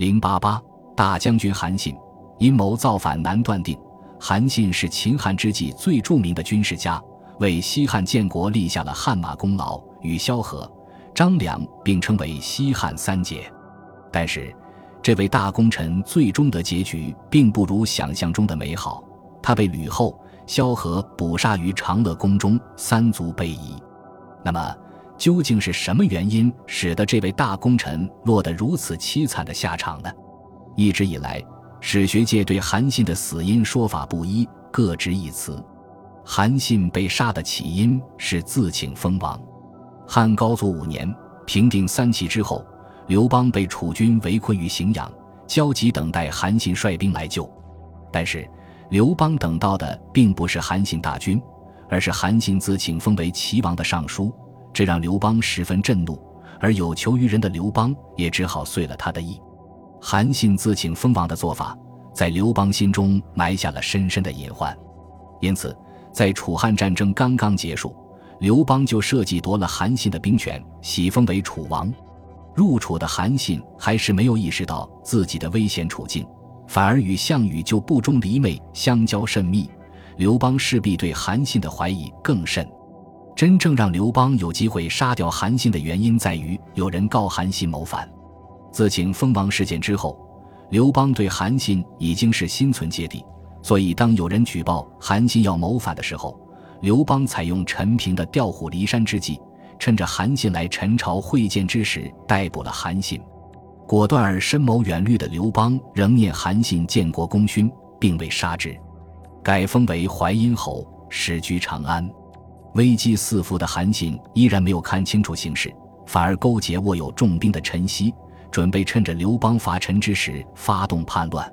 零八八大将军韩信阴谋造反难断定。韩信是秦汉之际最著名的军事家，为西汉建国立下了汗马功劳，与萧何、张良并称为西汉三杰。但是，这位大功臣最终的结局并不如想象中的美好，他被吕后、萧何捕杀于长乐宫中，三族被夷。那么，究竟是什么原因使得这位大功臣落得如此凄惨的下场呢？一直以来，史学界对韩信的死因说法不一，各执一词。韩信被杀的起因是自请封王。汉高祖五年平定三齐之后，刘邦被楚军围困于荥阳，焦急等待韩信率兵来救。但是，刘邦等到的并不是韩信大军，而是韩信自请封为齐王的上书。这让刘邦十分震怒，而有求于人的刘邦也只好遂了他的意。韩信自请封王的做法，在刘邦心中埋下了深深的隐患。因此，在楚汉战争刚刚结束，刘邦就设计夺了韩信的兵权，喜封为楚王。入楚的韩信还是没有意识到自己的危险处境，反而与项羽就不忠离昧相交甚密。刘邦势必对韩信的怀疑更甚。真正让刘邦有机会杀掉韩信的原因，在于有人告韩信谋反。自请封王事件之后，刘邦对韩信已经是心存芥蒂，所以当有人举报韩信要谋反的时候，刘邦采用陈平的调虎离山之计，趁着韩信来陈朝会见之时逮捕了韩信。果断而深谋远虑的刘邦仍念韩信建国功勋，并未杀之，改封为淮阴侯，始居长安。危机四伏的韩信依然没有看清楚形势，反而勾结握有重兵的陈豨，准备趁着刘邦伐陈之时发动叛乱。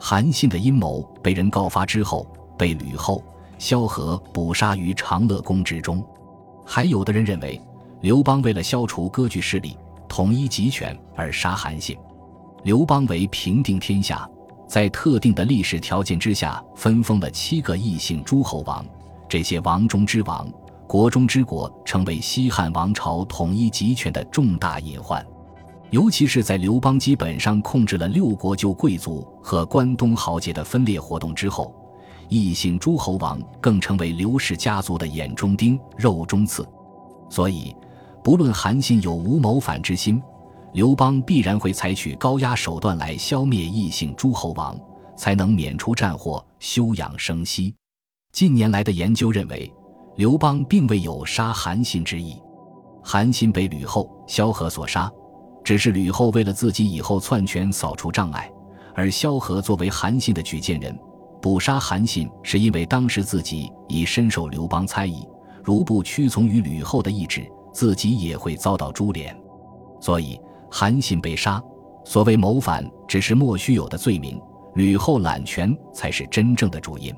韩信的阴谋被人告发之后，被吕后、萧何捕杀于长乐宫之中。还有的人认为，刘邦为了消除割据势力、统一集权而杀韩信。刘邦为平定天下，在特定的历史条件之下，分封了七个异姓诸侯王。这些王中之王、国中之国，成为西汉王朝统一集权的重大隐患。尤其是在刘邦基本上控制了六国旧贵族和关东豪杰的分裂活动之后，异姓诸侯王更成为刘氏家族的眼中钉、肉中刺。所以，不论韩信有无谋反之心，刘邦必然会采取高压手段来消灭异姓诸侯王，才能免除战祸，休养生息。近年来的研究认为，刘邦并未有杀韩信之意。韩信被吕后、萧何所杀，只是吕后为了自己以后篡权扫除障碍，而萧何作为韩信的举荐人，捕杀韩信是因为当时自己已深受刘邦猜疑，如不屈从于吕后的意志，自己也会遭到株连。所以韩信被杀，所谓谋反只是莫须有的罪名，吕后揽权才是真正的主因。